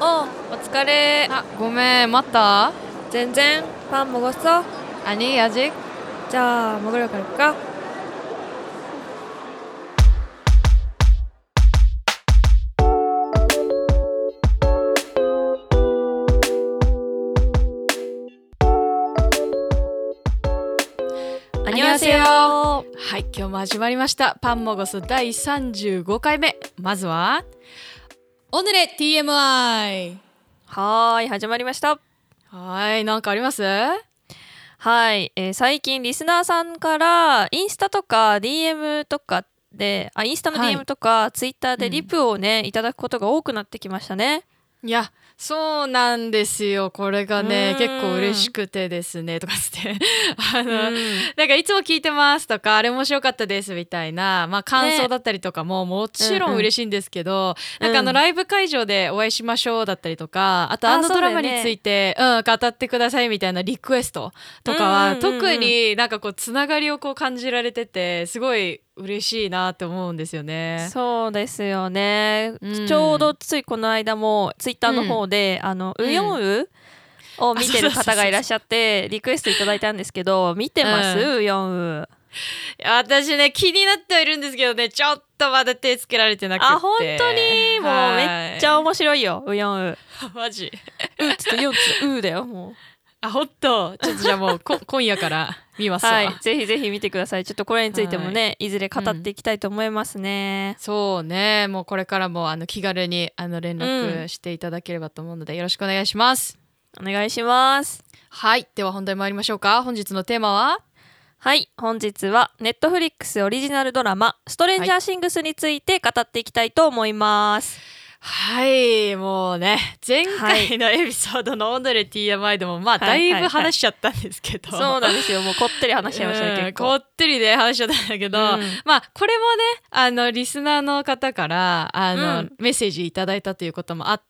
어, 어떡하래. 아, 고메 맞다. 젠젠, 밥 먹었어? 아니 아직. 자, 먹으러 갈까? 안녕하세요. はい、今日も始まりました。パンモゴス第35回目。まずは、 オヌレ TMI はい始まりました。はい何かあります？はい、えー、最近リスナーさんからインスタとか DM とかであインスタの DM とか、はい、ツイッターでリプをね、うん、いただくことが多くなってきましたね。いやそうなんですよ。これがねう、ん。結構嬉しくてですね、とかつって。あうの、ん。なんかいつも聞いてますとかあれ面白かったですみたいな、まあ、感想だったりとかももちろん嬉しいんですけど、なんかあのうんライブ会場でお会いしましょうだったりとかあとああのドラマについてう、ん、語ってくださいみたいなリクエストとかは、うんうんうんうん。特になんかこうつながりをこう感じられててすごい嬉しいなって思うんですよね。そうですよね、うん。ちょうどついこの間もツイッターの方で、あのうん。ウヨンウを見てる方がいらっしゃってリクエストいただいたんですけど見てます、うん。ウヨンウ。私ね気になってはいるんですけどねちょっとまだ手つけられてなくて。あ本当に？もうめっちゃは面白いよウヨンウ。い マジ。うっつってヨンつってうだよもう。あ本当？ちょっとじゃあもうこ今夜から見ますわ。はい、ぜひぜひ見てください。ちょっとこれについてもね、い、ずれ語っていきたいと思いますね。そうねもうこれからもあの気軽にあの連絡していただければと思うので、よろしくお願いしますお願いします。はいでは本題参りましょうか本日のテーマは？はい、本日はネットフリックスオリジナルドラマ「ストレンジャーシングス」について語っていきたいと思います。はいもうね前回のエピソードの「オンドレ TMI」でもまあだいぶ話しちゃったんですけど、そうなんですよ。もうこってり話しちゃいましたね、うん結構。こってりで話しちゃったんだけど、うんまあこれもねあのリスナーの方からあの、うんメッセージいただいたということもあって、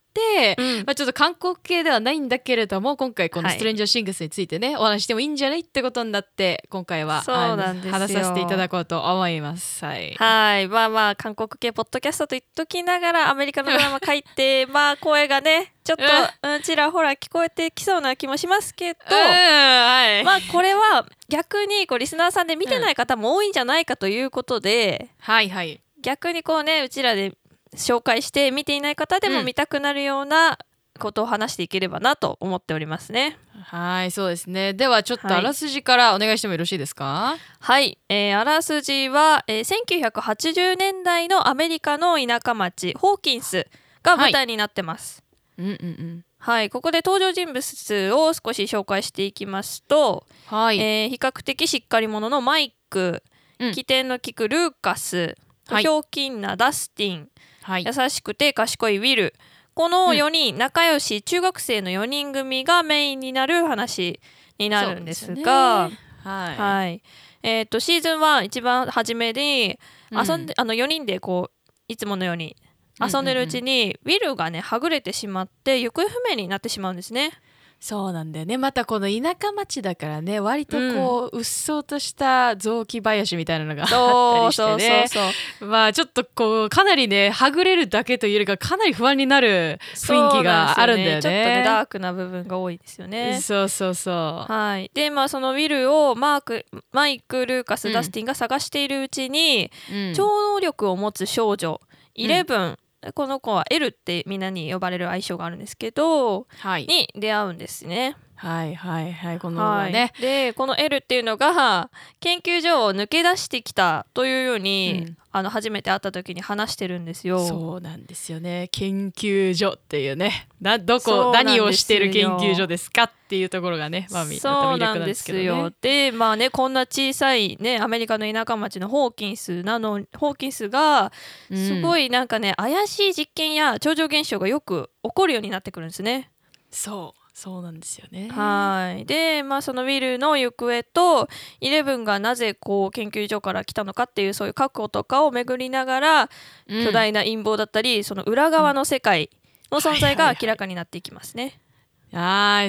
うん。まあ、ちょっと韓国系ではないんだけれども今回このはい。ストレンジャーシングスについてね、お話してもいいんじゃないってことになって今回は話させていただこうと思います。はい、はいまあまあ韓国系ポッドキャストと言っときながらアメリカのドラマ書いてまあ声がねちょっと、うん、ちらほら聞こえてきそうな気もしますけど、うんはい、まあこれは逆にこうリスナーさんで見てない方も多いんじゃないかということで、はいはい。逆にこうねうちらで紹介して見ていない方でもうん。見たくなるようなことを話していければなと思っておりますね。はいそうですね。ではちょっとはい。あらすじからお願いしてもよろしいですか、はい、えーあらすじは、えー1980年代のアメリカの田舎町ホーキンスが舞台になってます。うんうんうん。はい、ここで登場人物を少し紹介していきますと、はい、えー比較的しっかり者のマイク、うん。起点の利くルーカス、はい。ひょうきんなダスティン、はい。優しくて賢いウィル。この4人、仲良し中学生の4人組がメインになる話になるんですが。はい、はい。えー、とシーズン1一番初めに遊んで、あの4人でこういつものように遊んでるうちに、ウィルがねはぐれてしまって行方不明になってしまうんですね。そうなんだよね。またこの田舎町だからね割とこう、うっそうとした雑木林みたいなのがあったそうりしてね。そうそうそうまあちょっとこうかなりねはぐれるだけというよりかかなり不安になる雰囲気があるんだよね。そうなんですちょっとねダークな部分が多いですよね。そうそうそうはい、でまあそのウィルをマークマイク・ルーカス、うんダスティンが探しているうちに、うん。超能力を持つ少女イレブン、この子は L ってみんなに呼ばれる愛称があるんですけどはいに出会うんですね。はいはいはいこのまはい。まね、でこの L っていうのが研究所を抜け出してきたというように、うん。あの初めて会った時に話してるんですよ。そうなんですよね。研究所っていうね。などこ何をしてる研究所ですかっていうところがねまあそうなんですよ。でまあねこんな小さいねアメリカの田舎町のホーキンスなのホーキンスがすごい、いなんかね、怪しい実験や超常現象がよく起こるようになってくるんですね。そうそうなんですよね。はい。でまあそのウィルの行方とイレブンがなぜこう研究所から来たのかっていうそういう過去とかを巡りながら、うん。巨大な陰謀だったりその裏側の世界の存在が明らかになっていきますね。はい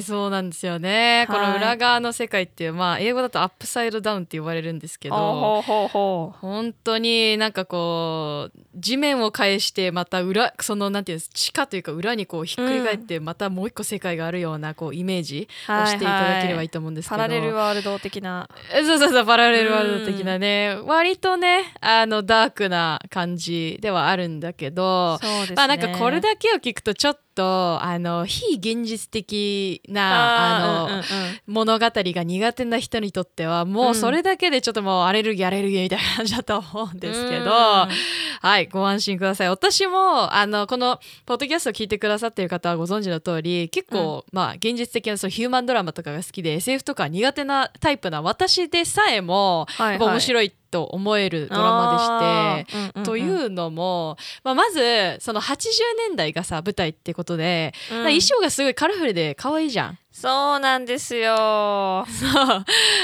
そうなんですよね、はい。この裏側の世界っていうまあ英語だとアップサイドダウンって呼ばれるんですけど本当になんかこう地面を返してまた裏そのなんていうんです地下というか裏にこうひっくり返ってまたもう一個世界があるようなこうイメージうをしていただければいいと思うんですけど、パラレルワールド的な。えそうそうそうパラレルワールド的なね、割とねあのダークな感じではあるんだけど、ね。まあなんかこれだけを聞くとちょっとあの非現実的なあの、ーうんうんうん。物語が苦手な人にとってはもうそれだけでちょっともうアレルギーアレルギーみたいな感じだと思うんですけど、うん。はいご安心ください。私もあのこのポッドキャストを聞いてくださっている方はご存知の通り結構、まあ現実的なそのヒューマンドラマとかが好きで SF とか苦手なタイプな私でさえも、はいはい。面白いと思えるドラマでして。うんうんうんというのも、まあ、まずその80年代がさ舞台ってことで、うん衣装がすごいカラフルで可愛いじゃん。そうなんですよ そ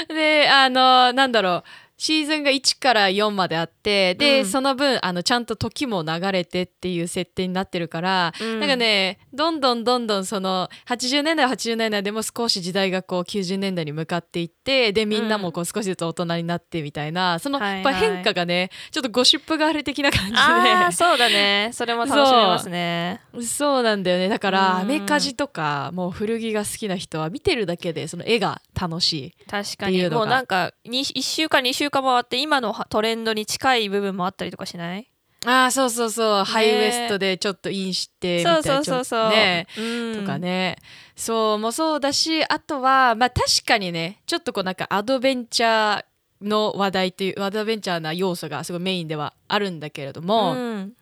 うであのなんだろうシーズンが1から4まであってで、うん。その分あのちゃんと時も流れてっていう設定になってるから、うん。なんかねどんどんどんどんその80年代は80年代でも少し時代がこう90年代に向かっていってでみんなもこう少しずつ大人になってみたいな、そのはいやっぱ変化がねちょっとゴシップガール的な感じで。ああそうだね。それも楽しめますね。そう。なんだよね。だからうん。アメカジとかもう古着が好きな人は見てるだけでその絵が楽しい確かっていうのがにもうなんか1週間2週間回って今のトレンドに近い部分もあったりとかしない？ああそうそうそう、ハイウエストでちょっとインしてみたそいうなそうそうそう、ね。うん。とかね。そうもそうだしあとはまあ確かにねちょっとこうなんかアドベンチャーの話題というアドベンチャーな要素がすごいメインではあるんだけれども、うん。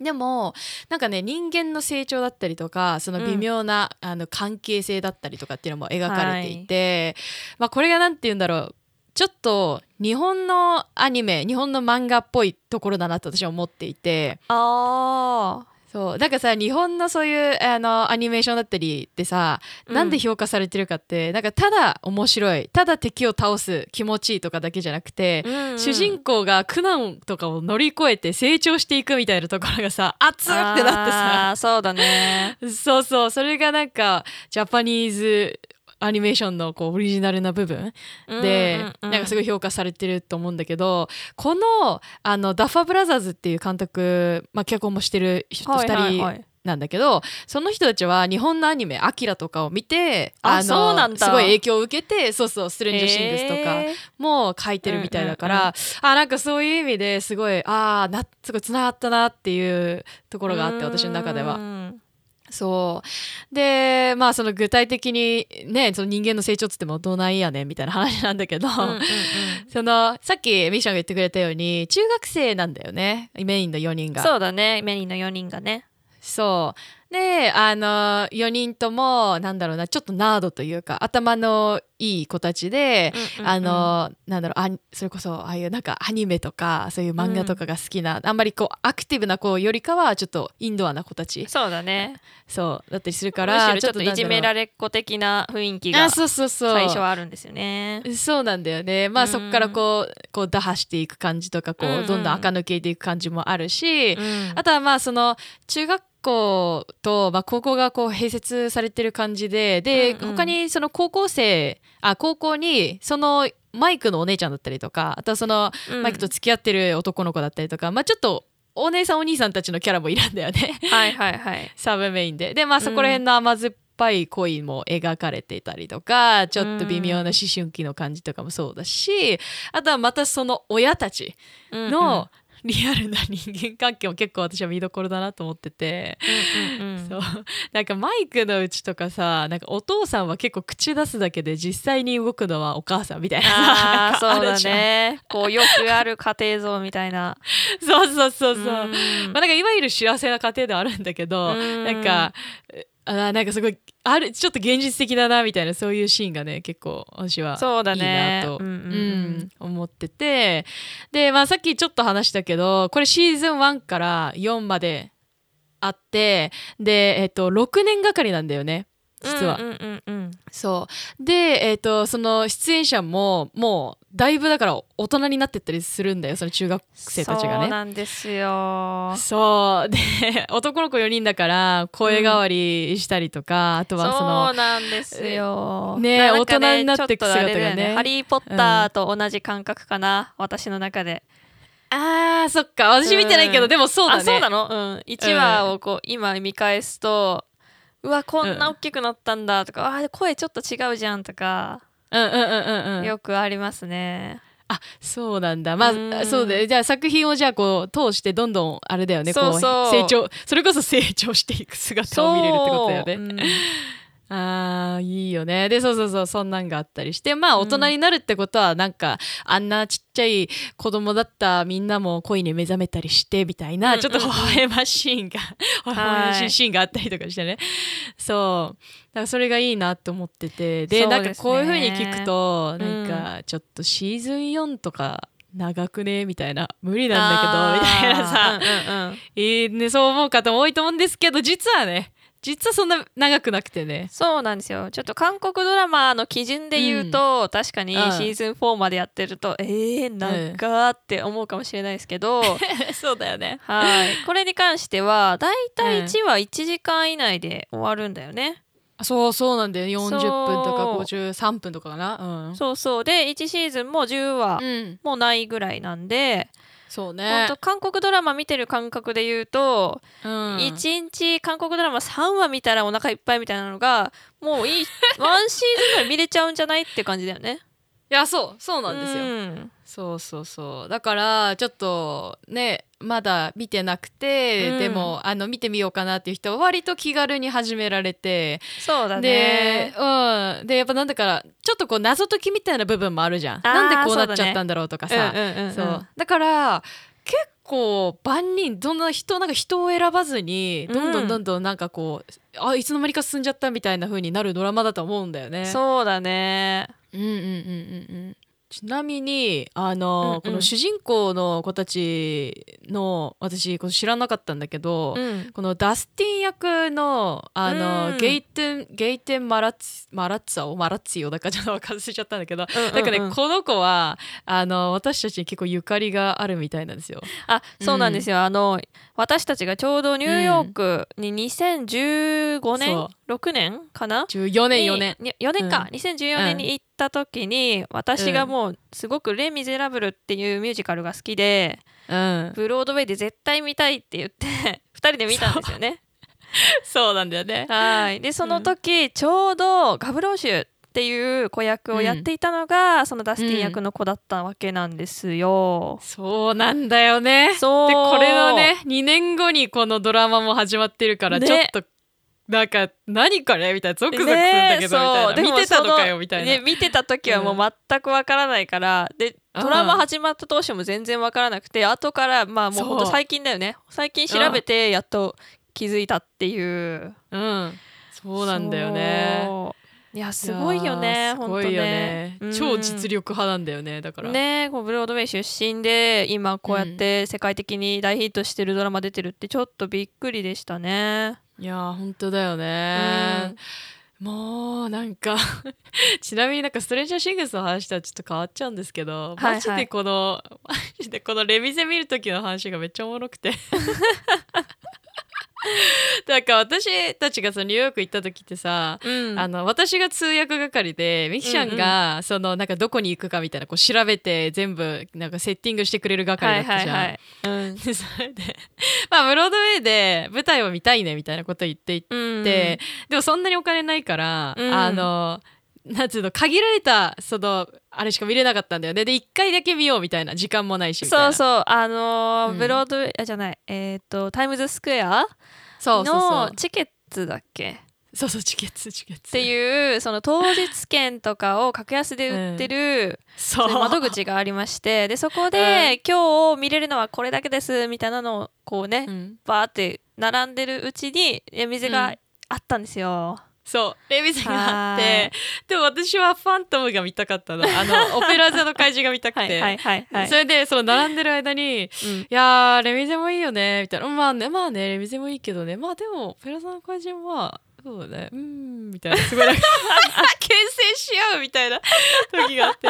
でもなんかね人間の成長だったりとかその微妙な、あの関係性だったりとかっていうのも描かれていて、まあこれがなんて言うんだろうちょっと日本のアニメ日本の漫画っぽいところだなと私は思っていて。あそう。だからさ日本のそういうあのアニメーションだったりってさ、うん。なんで評価されてるかってなんかただ面白いただ敵を倒す気持ちいいとかだけじゃなくて、ー、うんうん。主人公が苦難とかを乗り越えて成長していくみたいなところがさ熱ってなってさ。そうだね。そうそう。それがなんかジャパニーズアニメーションのこうオリジナルな部分で、なんかすごい評価されてると思うんだけどこのあのダッファーブラザーズっていう監督、まあ、脚本もしてる人2人なんだけど、その人たちは日本のアニメ「アキラとかを見てあのそうなんだ。すごい影響を受けてそうそう「ストレンジャーシングス」とかも書いてるみたいだから、うんうんあなんかそういう意味ですごいあーなすごいつながったなっていうところがあって私の中では。はそう。でまあその具体的にねその人間の成長っつってもどないやねんみたいな話なんだけど、そのさっきミッションが言ってくれたように中学生なんだよね。メインの4人が。そうだね。メインの4人がね。そうであの4人ともなんだろうなちょっとナードというか頭のいい子たちで、あのなんだろうあそれこそああいうなんかアニメとかそういう漫画とかが好きな、あんまりこうアクティブな子よりかはちょっとインドアな子たち。そうだね。そうだったりするかかららちょっといじめれられっ子的な雰囲気があそうそうそう。最初はあるんですよね。そうなんだよね。まあ、うん。そこからこうこう打破していく感じとかこう、うんうん。どんどん垢抜けていく感じもあるし、うん。あとはまあその中学校と、まあ、高校がこう併設されてる感じでで、うんうん。他にその高校生あ高校にそのマイクのお姉ちゃんだったりとかあとはそのうん。マイクと付き合ってる男の子だったりとか、まあちょっとお姉さんお兄さんたちのキャラもいるんだよね。はいはいはい。サブメインで。でまあそこら辺の甘酸っぱい恋も描かれていたりとかちょっと微妙な思春期の感じとかもそうだしあとはまたその親たちの リアルな人間関係も結構私は見どころだなと思ってて。うんうんうん。そう。なんかマイクのうちとかさなんかお父さんは結構口出すだけで実際に動くのはお母さんみたいなさあそうだね。こうよくある家庭像みたいな。そうそうそうそう、ん。まあ、なんかいわゆる幸せな家庭ではあるんだけど、うん。なんかあなんかすごいあるちょっと現実的だなみたいなそういうシーンがね結構私はそうだいいねなと、うんうん思ってて。で、まあ、さっきちょっと話したけどこれシーズン1から4まであってで、えっと、6年がかりなんだよね実は。うんうんうんうん。そう。で、えっとその出演者ももうだいぶだから大人になってったりするんだよその中学生たちがそうね。なんですよ。そう。で 男の子4人だから声変わりしたりとか、あとはそそのうなんですよ。ねなんか大人になってくちょっとあれだよ姿がね。ハリー・ポッターと同じ感覚かな、私の中で。あーそっか。私見てないけど、うん。でもそうだね。あそうなの？うん。1話をこう今見返すとうわこんな大きくなったんだとか、あ声ちょっと違うじゃんとか、うんうんうんうんうん。よくありますね。あそうなんだ。まあうん。そうだよじゃあ作品をじゃあこう通してどんどんあれだよね。そうそうこう。成長それこそ成長していく姿を見れるってことだよねあーいいよね。でそうそうそうそんなんがあったりして。まあ大人になるってことはなんか、あんなちっちゃい子供だったみんなも恋に目覚めたりしてみたいな、うんちょっと微笑ましいシーンが微笑ましいシーンがあったりとかしてね。そう。だからそれがいいなって思ってて。でですね。なんかこういう風に聞くとうん。なんかちょっとシーズン4とか長くね？みたいな。無理なんだけどみたいなさ、うんうんうんえーね、そう思う方も多いと思うんですけど実はね実はそんな長くなくてね。そうなんですよ。ちょっと韓国ドラマの基準で言うと、確かにシうん。ーズン4までやってると、えー、なんかって思うかもしれないですけど、そうだよね。はい。これに関してはだいたい1話1時間以内で終わるんだよね。そうそうなんだよ40分とかそう。53分とかかな。うん。そうそう。で1シーズンも10話うん。もないぐらいなんで、そうね。と韓国ドラマ見てる感覚で言うと、うん。1日韓国ドラマ3話見たらお腹いっぱいみたいなのがもういい。ワンシーズンぐらい見れちゃうんじゃないって感じだよね。いやそうそうなんですよ、うん。そうそうそう。だからちょっとねまだ見てなくて、うん。でもあの見てみようかなっていう人は割と気軽に始められて、そうだでね。、うん、でやっぱなんだからちょっとこう謎解きみたいな部分もあるじゃん。なんでこうなっちゃったんだろうとかさ、うんうんうんうん。そう。だから結構万人どんな人なんか人を選ばずにどん。どうんんどんどんなんかこう、あいつの間にか進んじゃったみたいな風になるドラマだと思うんだよね。そうだね。うんうんうんうんうん。ちなみにあの、うんうん。この主人公の子たちの私これ知らなかったんだけど、うん。このダスティン役のあの、うん。ゲイテンゲイテンマラッツマラッツァをマラッツィオだからちょっと忘れちゃったんだけど、うんうんうん。なんかねこの子はあの私たちに結構ゆかりがあるみたいなんですよ。あそうなんですよ、あの私たちがちょうどニューヨークに2015年、そ6年かな？14年に4年。に4年か、うん。2014年に行った時に、私がもうすごく「レ・ミゼラブル」っていうミュージカルが好きでうん、ブロードウェイで絶対見たいって言って 2人で見たんですよね。そう なんだよね。はいでその時、ちょうどガブローシュっていう子役をやっていたのが、そのダスティン役の子だったわけなんですよ。そうなんだよね。そうでこれのね2年後にこのドラマも始まってるからねちょっと、なんか何これみたいなゾクゾクするんだけど、みたいな。ね見てたのかそよみたいな、ね、見てた時はもう全くわからないから、でドラマ始まった当初も全然わからなくて後からまあもうほんとそう最近だよね。最近調べてやっと気づいたっていう。うん。そうなんだよねいやすごいよね本当ね。ね。超実力派なんだよねだから、ねこうブロードウェイ出身で今こうやって世界的に大ヒットしてるドラマ出てるってちょっとびっくりでしたね。いやー本当だよね、もうなんか ちなみになんかストレンジャーシングスの話とはちょっと変わっちゃうんですけど、はいはい。マジでこのマジでこのレミゼ見る時の話がめっちゃおもろくて なんか私たちがそのニューヨーク行った時ってさ、うん。あの私が通訳係でミキちゃんがそのなんかどこに行くかみたいなこう調べて全部なんかセッティングしてくれる係だったじゃん。はいはいはい。うん。で それでまあブロードウェイで舞台を見たいねみたいなこと言っていて、うん。でもそんなにお金ないから、うん。あのなんつうの限られたそのあれしか見れなかったんだよね。で1回だけ見ようみたいな時間もないしそうそう。あのーうん。ブロードウェイあじゃない。えっ、とタイムズスクエアのチケットだっけ？そうそうチケットチケットっていうその当日券とかを格安で売ってる、そうそう。いう窓口がありましてでそこで、今日見れるのはこれだけですみたいなのをこうね、うん。バーって並んでるうちにえ水があったんですよ。そうレミゼがあっはてでも私はファントムが見たかったの。あの オペラ座の怪獣が見たくて、はい。それでその並んでる間にうん。いやーレミゼもいいよねみたいな。まあねまあねレミゼもいいけどね。まあでもオペラ座の怪獣はそうだね。うんみたいな。すごいなんか 牽制し合うみたいな時があって。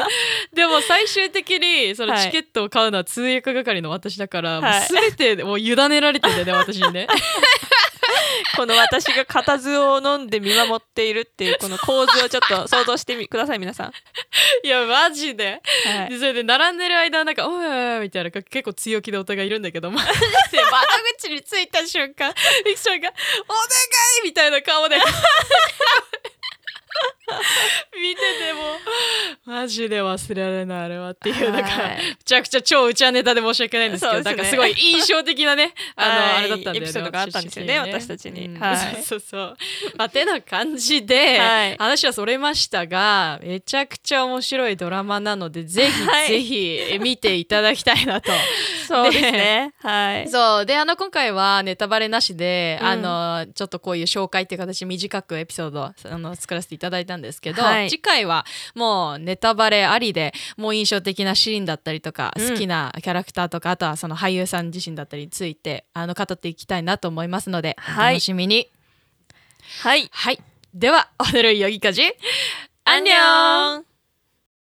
でも最終的にそのチケットを買うのは通訳係の私だから、はい。もう全てもう委ねられてんだよね私にね この私が固唾を飲んで見守っているっていうこの構図をちょっと想像してみください皆さん。いやマジではいでそれで並んでる間なんか「おいおいおい」みたいな結構強気でお互いいるんだけどマジで窓口に着いた瞬間ミキちゃんが「お願い!」みたいな顔で 見ててもマジで忘れられないあれはっていうなんかはい。めちゃくちゃ超うちはネタで申し訳ないんですけどすね。なんかすごい印象的なね あの、はい。あれだったんだよねエピソードがあったんですよね私たちに。うん。はい。そうそう。そうまあてな感じで、はい。話はそれましたがめちゃくちゃ面白いドラマなのでぜひ、はい。ぜひ見ていただきたいなと。そうですね。はい。そう。であの今回はネタバレなしで、うん。あのちょっとこういう紹介っていう形で短くエピソードをあの作らせていただいたんですけど、はい。次回はもうネタバレありでもう印象的なシーンだったりとか、うん。好きなキャラクターとかあとはその俳優さん自身だったりについてあの語っていきたいなと思いますので、はい。お楽しみに。はい。はい。ではおねるよぎかじ。アンニョン